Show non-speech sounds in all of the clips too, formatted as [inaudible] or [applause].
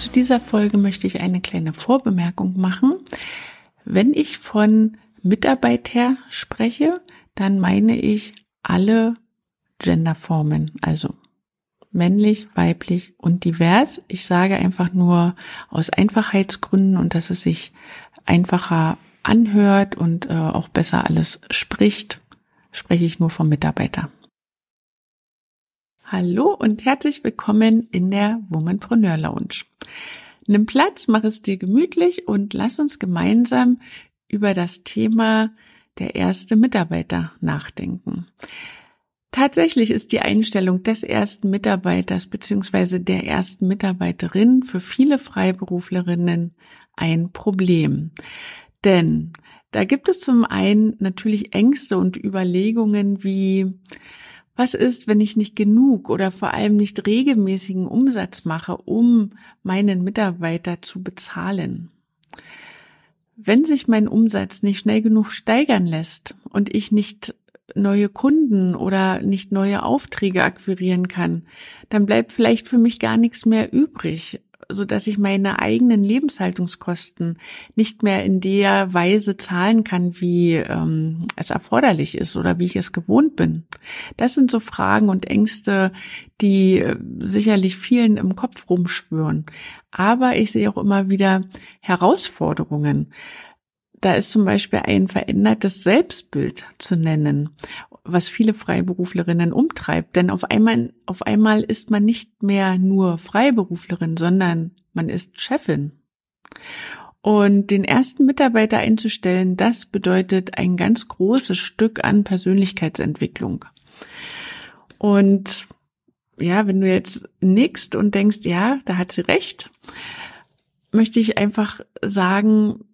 Zu dieser Folge möchte ich eine kleine Vorbemerkung machen. Wenn ich von Mitarbeiter spreche, dann meine ich alle Genderformen, also männlich, weiblich und divers. Ich sage einfach nur aus Einfachheitsgründen und dass es sich einfacher anhört und äh, auch besser alles spricht, spreche ich nur vom Mitarbeiter. Hallo und herzlich willkommen in der Womanpreneur Lounge. Nimm Platz, mach es dir gemütlich und lass uns gemeinsam über das Thema der erste Mitarbeiter nachdenken. Tatsächlich ist die Einstellung des ersten Mitarbeiters beziehungsweise der ersten Mitarbeiterin für viele Freiberuflerinnen ein Problem. Denn da gibt es zum einen natürlich Ängste und Überlegungen wie, was ist, wenn ich nicht genug oder vor allem nicht regelmäßigen Umsatz mache, um meinen Mitarbeiter zu bezahlen? Wenn sich mein Umsatz nicht schnell genug steigern lässt und ich nicht neue Kunden oder nicht neue Aufträge akquirieren kann, dann bleibt vielleicht für mich gar nichts mehr übrig, so dass ich meine eigenen Lebenshaltungskosten nicht mehr in der Weise zahlen kann, wie ähm, es erforderlich ist oder wie ich es gewohnt bin. Das sind so Fragen und Ängste, die äh, sicherlich vielen im Kopf rumschwören. Aber ich sehe auch immer wieder Herausforderungen. Da ist zum Beispiel ein verändertes Selbstbild zu nennen, was viele Freiberuflerinnen umtreibt. Denn auf einmal, auf einmal ist man nicht mehr nur Freiberuflerin, sondern man ist Chefin. Und den ersten Mitarbeiter einzustellen, das bedeutet ein ganz großes Stück an Persönlichkeitsentwicklung. Und ja, wenn du jetzt nickst und denkst, ja, da hat sie recht, möchte ich einfach sagen,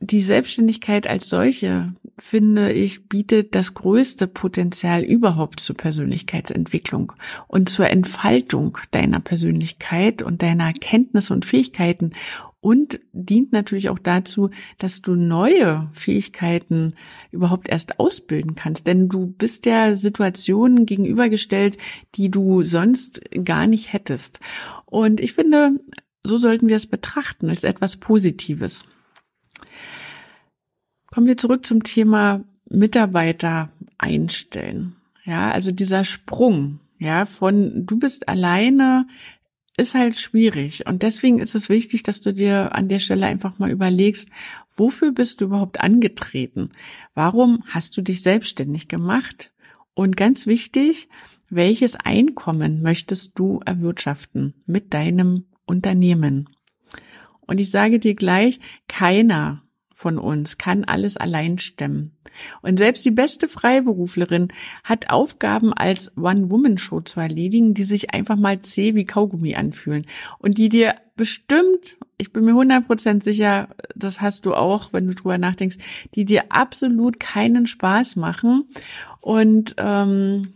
die Selbstständigkeit als solche, finde ich, bietet das größte Potenzial überhaupt zur Persönlichkeitsentwicklung und zur Entfaltung deiner Persönlichkeit und deiner Kenntnisse und Fähigkeiten und dient natürlich auch dazu, dass du neue Fähigkeiten überhaupt erst ausbilden kannst. Denn du bist ja Situationen gegenübergestellt, die du sonst gar nicht hättest. Und ich finde, so sollten wir es betrachten, als etwas Positives. Kommen wir zurück zum Thema Mitarbeiter einstellen. Ja, also dieser Sprung, ja, von du bist alleine ist halt schwierig. Und deswegen ist es wichtig, dass du dir an der Stelle einfach mal überlegst, wofür bist du überhaupt angetreten? Warum hast du dich selbstständig gemacht? Und ganz wichtig, welches Einkommen möchtest du erwirtschaften mit deinem Unternehmen? Und ich sage dir gleich, keiner von uns kann alles allein stemmen. Und selbst die beste Freiberuflerin hat Aufgaben als One-Woman-Show zu erledigen, die sich einfach mal zäh wie Kaugummi anfühlen und die dir bestimmt, ich bin mir 100% sicher, das hast du auch, wenn du drüber nachdenkst, die dir absolut keinen Spaß machen und ähm,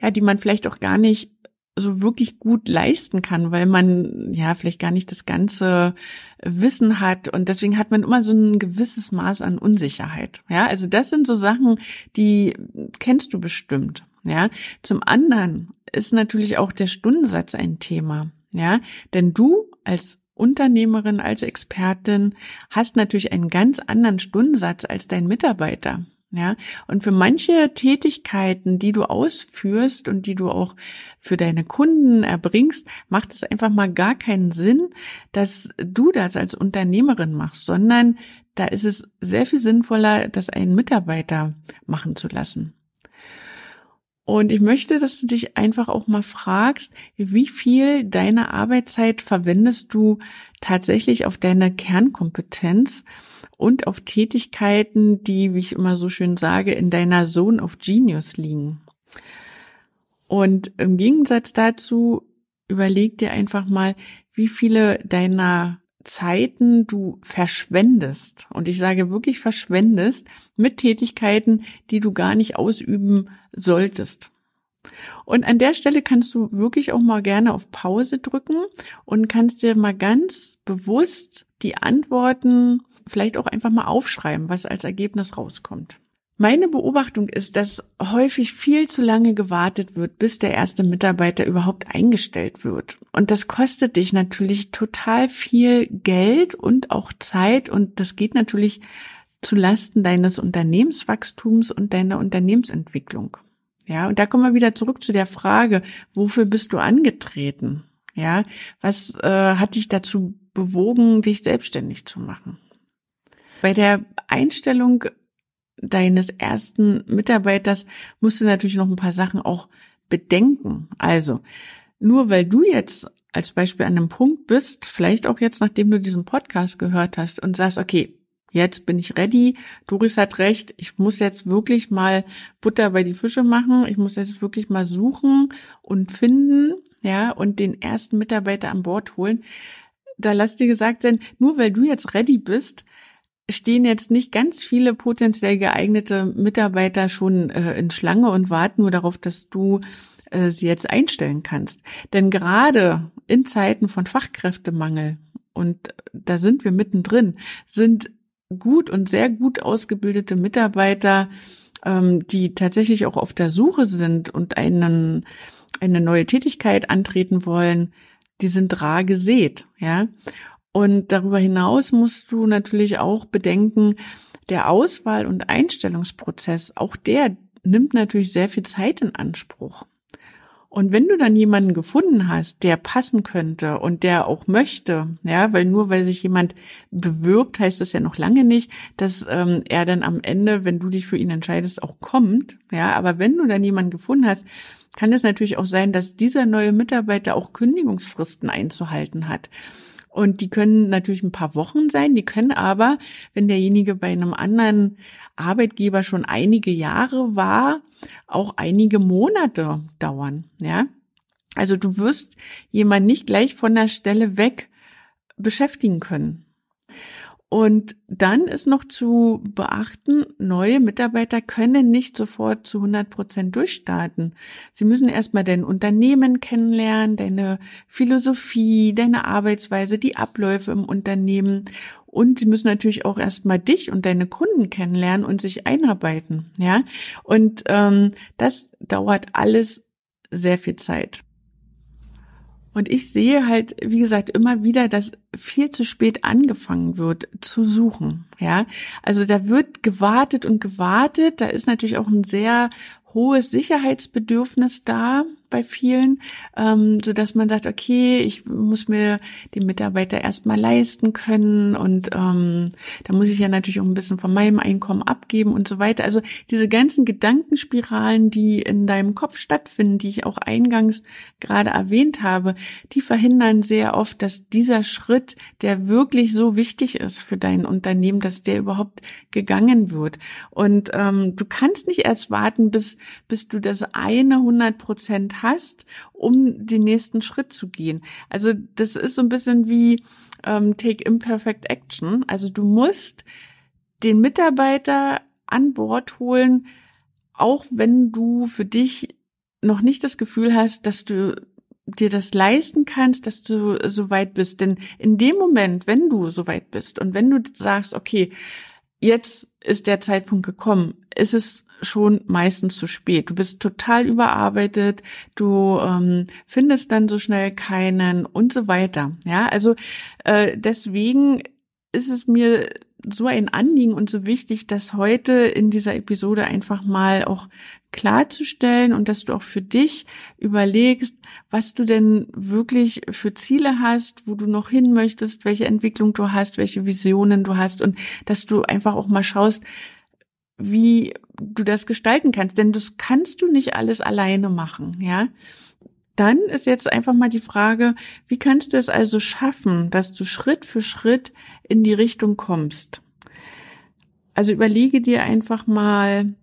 ja, die man vielleicht auch gar nicht so wirklich gut leisten kann, weil man ja vielleicht gar nicht das ganze Wissen hat und deswegen hat man immer so ein gewisses Maß an Unsicherheit. Ja, also das sind so Sachen, die kennst du bestimmt. Ja, zum anderen ist natürlich auch der Stundensatz ein Thema. Ja, denn du als Unternehmerin, als Expertin hast natürlich einen ganz anderen Stundensatz als dein Mitarbeiter. Ja, und für manche Tätigkeiten, die du ausführst und die du auch für deine Kunden erbringst, macht es einfach mal gar keinen Sinn, dass du das als Unternehmerin machst, sondern da ist es sehr viel sinnvoller, das einen Mitarbeiter machen zu lassen. Und ich möchte, dass du dich einfach auch mal fragst, wie viel deiner Arbeitszeit verwendest du tatsächlich auf deine Kernkompetenz und auf Tätigkeiten, die, wie ich immer so schön sage, in deiner Zone of Genius liegen. Und im Gegensatz dazu überleg dir einfach mal, wie viele deiner Zeiten du verschwendest. Und ich sage wirklich verschwendest mit Tätigkeiten, die du gar nicht ausüben solltest. Und an der Stelle kannst du wirklich auch mal gerne auf Pause drücken und kannst dir mal ganz bewusst die Antworten vielleicht auch einfach mal aufschreiben, was als Ergebnis rauskommt. Meine Beobachtung ist, dass häufig viel zu lange gewartet wird, bis der erste Mitarbeiter überhaupt eingestellt wird. Und das kostet dich natürlich total viel Geld und auch Zeit und das geht natürlich zu Lasten deines Unternehmenswachstums und deiner Unternehmensentwicklung. Ja, und da kommen wir wieder zurück zu der Frage, wofür bist du angetreten? Ja, was äh, hat dich dazu bewogen, dich selbstständig zu machen? Bei der Einstellung deines ersten Mitarbeiters musst du natürlich noch ein paar Sachen auch bedenken. Also, nur weil du jetzt als Beispiel an einem Punkt bist, vielleicht auch jetzt, nachdem du diesen Podcast gehört hast und sagst, okay, jetzt bin ich ready, Doris hat recht, ich muss jetzt wirklich mal Butter bei die Fische machen, ich muss jetzt wirklich mal suchen und finden, ja, und den ersten Mitarbeiter an Bord holen. Da lass dir gesagt sein, nur weil du jetzt ready bist, stehen jetzt nicht ganz viele potenziell geeignete Mitarbeiter schon äh, in Schlange und warten nur darauf, dass du äh, sie jetzt einstellen kannst. Denn gerade in Zeiten von Fachkräftemangel, und da sind wir mittendrin, sind gut und sehr gut ausgebildete Mitarbeiter, ähm, die tatsächlich auch auf der Suche sind und einen, eine neue Tätigkeit antreten wollen, die sind rar gesät, ja. Und darüber hinaus musst du natürlich auch bedenken, der Auswahl- und Einstellungsprozess, auch der nimmt natürlich sehr viel Zeit in Anspruch. Und wenn du dann jemanden gefunden hast, der passen könnte und der auch möchte, ja, weil nur weil sich jemand bewirbt, heißt das ja noch lange nicht, dass ähm, er dann am Ende, wenn du dich für ihn entscheidest, auch kommt, ja. Aber wenn du dann jemanden gefunden hast, kann es natürlich auch sein, dass dieser neue Mitarbeiter auch Kündigungsfristen einzuhalten hat. Und die können natürlich ein paar Wochen sein, die können aber, wenn derjenige bei einem anderen Arbeitgeber schon einige Jahre war, auch einige Monate dauern, ja. Also du wirst jemand nicht gleich von der Stelle weg beschäftigen können. Und dann ist noch zu beachten, neue Mitarbeiter können nicht sofort zu 100 Prozent durchstarten. Sie müssen erstmal dein Unternehmen kennenlernen, deine Philosophie, deine Arbeitsweise, die Abläufe im Unternehmen. Und sie müssen natürlich auch erstmal dich und deine Kunden kennenlernen und sich einarbeiten. Ja, und ähm, das dauert alles sehr viel Zeit. Und ich sehe halt, wie gesagt, immer wieder, dass viel zu spät angefangen wird zu suchen. Ja, also da wird gewartet und gewartet. Da ist natürlich auch ein sehr hohes Sicherheitsbedürfnis da bei vielen, ähm, so dass man sagt, okay, ich muss mir den Mitarbeiter erstmal leisten können und ähm, da muss ich ja natürlich auch ein bisschen von meinem Einkommen abgeben und so weiter. Also diese ganzen Gedankenspiralen, die in deinem Kopf stattfinden, die ich auch eingangs gerade erwähnt habe, die verhindern sehr oft, dass dieser Schritt, der wirklich so wichtig ist für dein Unternehmen, dass der überhaupt gegangen wird. Und ähm, du kannst nicht erst warten, bis bis du das eine 100 Prozent hast, um den nächsten Schritt zu gehen. Also das ist so ein bisschen wie ähm, Take Imperfect Action. Also du musst den Mitarbeiter an Bord holen, auch wenn du für dich noch nicht das Gefühl hast, dass du dir das leisten kannst, dass du so weit bist. Denn in dem Moment, wenn du so weit bist und wenn du sagst, okay, jetzt ist der Zeitpunkt gekommen, ist es schon meistens zu spät. Du bist total überarbeitet, du ähm, findest dann so schnell keinen und so weiter. Ja, also äh, deswegen ist es mir so ein Anliegen und so wichtig, dass heute in dieser Episode einfach mal auch klarzustellen und dass du auch für dich überlegst, was du denn wirklich für Ziele hast, wo du noch hin möchtest, welche Entwicklung du hast, welche Visionen du hast und dass du einfach auch mal schaust, wie du das gestalten kannst, denn das kannst du nicht alles alleine machen, ja. Dann ist jetzt einfach mal die Frage, wie kannst du es also schaffen, dass du Schritt für Schritt in die Richtung kommst? Also überlege dir einfach mal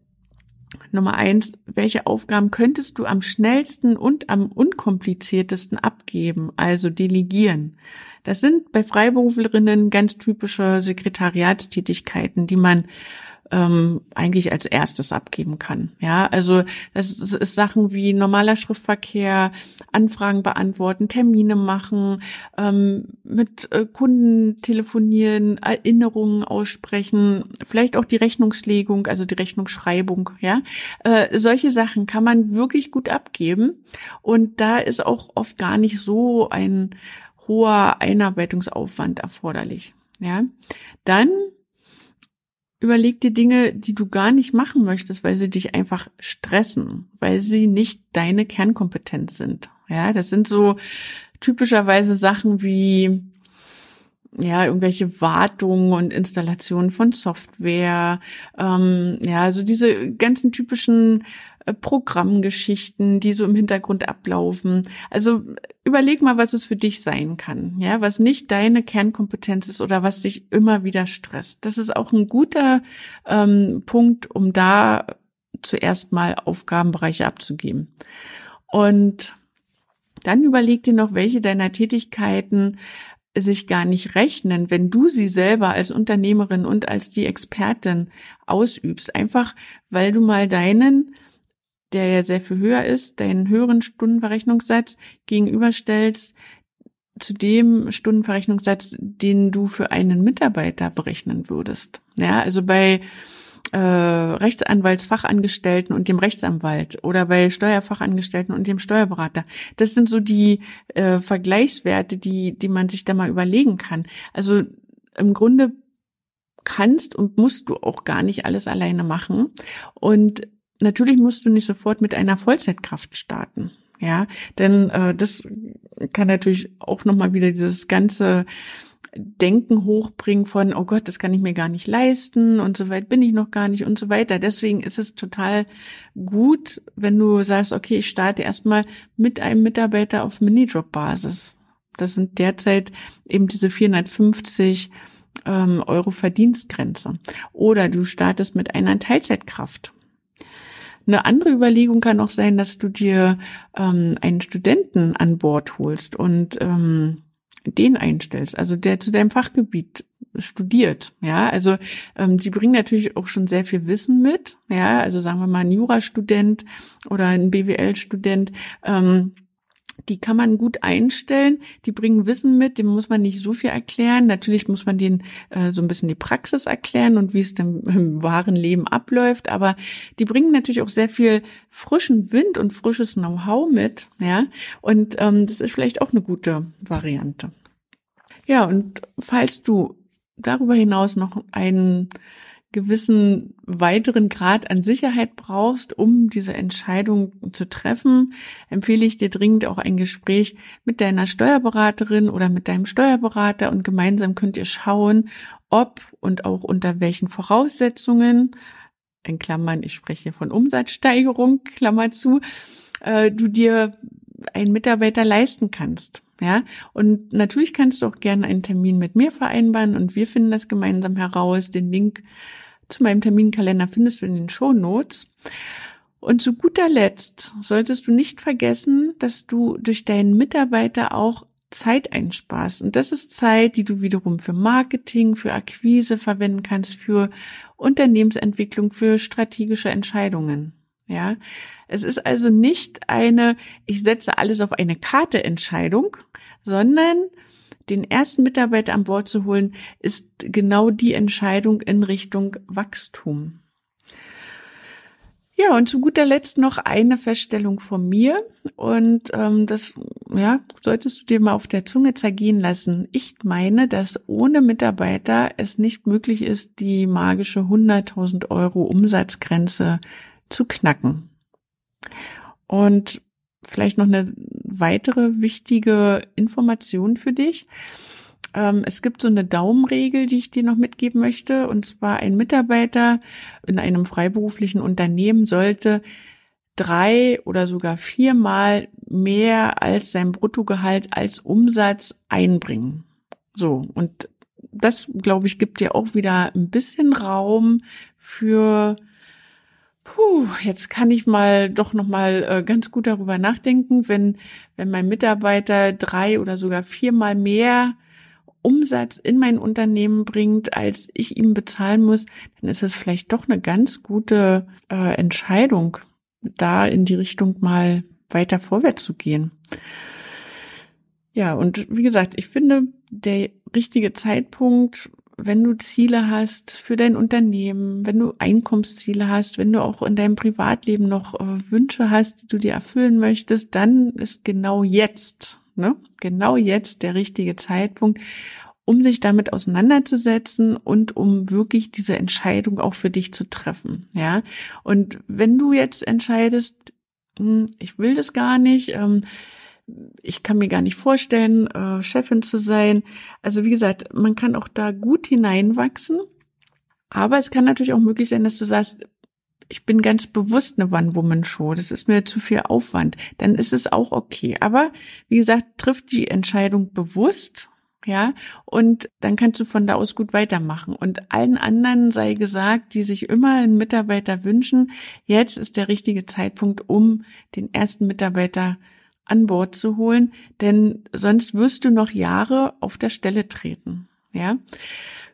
Nummer eins, welche Aufgaben könntest du am schnellsten und am unkompliziertesten abgeben, also delegieren? Das sind bei Freiberuflerinnen ganz typische Sekretariatstätigkeiten, die man ähm, eigentlich als erstes abgeben kann. Ja, also das ist Sachen wie normaler Schriftverkehr, Anfragen beantworten, Termine machen, ähm, mit äh, Kunden telefonieren, Erinnerungen aussprechen, vielleicht auch die Rechnungslegung, also die Rechnungsschreibung. Ja, äh, solche Sachen kann man wirklich gut abgeben und da ist auch oft gar nicht so ein hoher Einarbeitungsaufwand erforderlich. Ja, dann überleg dir Dinge, die du gar nicht machen möchtest, weil sie dich einfach stressen, weil sie nicht deine Kernkompetenz sind. Ja, das sind so typischerweise Sachen wie ja, irgendwelche Wartungen und Installationen von Software, ähm, ja, also diese ganzen typischen Programmgeschichten, die so im Hintergrund ablaufen. Also überleg mal, was es für dich sein kann, ja, was nicht deine Kernkompetenz ist oder was dich immer wieder stresst. Das ist auch ein guter ähm, Punkt, um da zuerst mal Aufgabenbereiche abzugeben. Und dann überleg dir noch, welche deiner Tätigkeiten sich gar nicht rechnen, wenn du sie selber als Unternehmerin und als die Expertin ausübst. Einfach, weil du mal deinen der ja sehr viel höher ist, deinen höheren Stundenverrechnungssatz gegenüberstellst zu dem Stundenverrechnungssatz, den du für einen Mitarbeiter berechnen würdest. Ja, also bei äh, Rechtsanwaltsfachangestellten und dem Rechtsanwalt oder bei Steuerfachangestellten und dem Steuerberater. Das sind so die äh, Vergleichswerte, die, die man sich da mal überlegen kann. Also im Grunde kannst und musst du auch gar nicht alles alleine machen. Und natürlich musst du nicht sofort mit einer Vollzeitkraft starten. Ja, denn äh, das kann natürlich auch nochmal wieder dieses ganze Denken hochbringen von, oh Gott, das kann ich mir gar nicht leisten und so weit bin ich noch gar nicht und so weiter. Deswegen ist es total gut, wenn du sagst, okay, ich starte erstmal mit einem Mitarbeiter auf Minijob-Basis. Das sind derzeit eben diese 450 ähm, Euro Verdienstgrenze. Oder du startest mit einer Teilzeitkraft eine andere Überlegung kann auch sein, dass du dir ähm, einen Studenten an Bord holst und ähm, den einstellst, also der zu deinem Fachgebiet studiert, ja, also ähm, die bringen natürlich auch schon sehr viel Wissen mit, ja, also sagen wir mal ein Jurastudent oder ein BWL-Student, ähm, die kann man gut einstellen, die bringen Wissen mit, dem muss man nicht so viel erklären. Natürlich muss man denen äh, so ein bisschen die Praxis erklären und wie es dann [laughs] im wahren Leben abläuft, aber die bringen natürlich auch sehr viel frischen Wind und frisches Know-how mit, ja, und ähm, das ist vielleicht auch eine gute Variante. Ja, und falls du darüber hinaus noch einen gewissen weiteren Grad an Sicherheit brauchst, um diese Entscheidung zu treffen, empfehle ich dir dringend auch ein Gespräch mit deiner Steuerberaterin oder mit deinem Steuerberater und gemeinsam könnt ihr schauen, ob und auch unter welchen Voraussetzungen, in Klammern, ich spreche von Umsatzsteigerung, [laughs] Klammer zu, äh, du dir einen Mitarbeiter leisten kannst. Ja, und natürlich kannst du auch gerne einen Termin mit mir vereinbaren und wir finden das gemeinsam heraus. Den Link zu meinem Terminkalender findest du in den Show Notes. Und zu guter Letzt solltest du nicht vergessen, dass du durch deinen Mitarbeiter auch Zeit einsparst. Und das ist Zeit, die du wiederum für Marketing, für Akquise verwenden kannst, für Unternehmensentwicklung, für strategische Entscheidungen. Ja, es ist also nicht eine, ich setze alles auf eine Karte Entscheidung, sondern den ersten Mitarbeiter an Bord zu holen, ist genau die Entscheidung in Richtung Wachstum. Ja, und zu guter Letzt noch eine Feststellung von mir. Und ähm, das, ja, solltest du dir mal auf der Zunge zergehen lassen. Ich meine, dass ohne Mitarbeiter es nicht möglich ist, die magische 100.000 Euro Umsatzgrenze zu knacken. Und vielleicht noch eine weitere wichtige Information für dich. Ähm, es gibt so eine Daumenregel, die ich dir noch mitgeben möchte. Und zwar ein Mitarbeiter in einem freiberuflichen Unternehmen sollte drei oder sogar viermal mehr als sein Bruttogehalt als Umsatz einbringen. So. Und das, glaube ich, gibt dir auch wieder ein bisschen Raum für puh, jetzt kann ich mal doch noch mal äh, ganz gut darüber nachdenken, wenn wenn mein Mitarbeiter drei oder sogar viermal mehr Umsatz in mein Unternehmen bringt, als ich ihm bezahlen muss, dann ist es vielleicht doch eine ganz gute äh, Entscheidung, da in die Richtung mal weiter vorwärts zu gehen. Ja, und wie gesagt, ich finde, der richtige Zeitpunkt wenn du Ziele hast für dein Unternehmen, wenn du Einkommensziele hast, wenn du auch in deinem Privatleben noch äh, Wünsche hast, die du dir erfüllen möchtest, dann ist genau jetzt, ne, genau jetzt der richtige Zeitpunkt, um sich damit auseinanderzusetzen und um wirklich diese Entscheidung auch für dich zu treffen, ja. Und wenn du jetzt entscheidest, hm, ich will das gar nicht, ähm, ich kann mir gar nicht vorstellen, äh, Chefin zu sein. Also wie gesagt, man kann auch da gut hineinwachsen. Aber es kann natürlich auch möglich sein, dass du sagst, ich bin ganz bewusst eine One-Woman-Show. Das ist mir zu viel Aufwand. Dann ist es auch okay. Aber wie gesagt, trifft die Entscheidung bewusst. Ja, und dann kannst du von da aus gut weitermachen. Und allen anderen sei gesagt, die sich immer einen Mitarbeiter wünschen, jetzt ist der richtige Zeitpunkt, um den ersten Mitarbeiter an Bord zu holen, denn sonst wirst du noch Jahre auf der Stelle treten. Ja.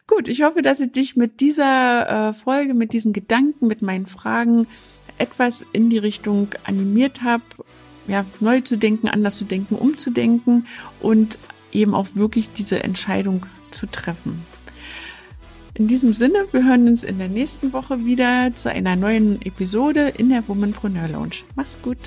Gut, ich hoffe, dass ich dich mit dieser äh, Folge, mit diesen Gedanken, mit meinen Fragen etwas in die Richtung animiert habe, ja, neu zu denken, anders zu denken, umzudenken und eben auch wirklich diese Entscheidung zu treffen. In diesem Sinne, wir hören uns in der nächsten Woche wieder zu einer neuen Episode in der Womanpreneur Lounge. Mach's gut!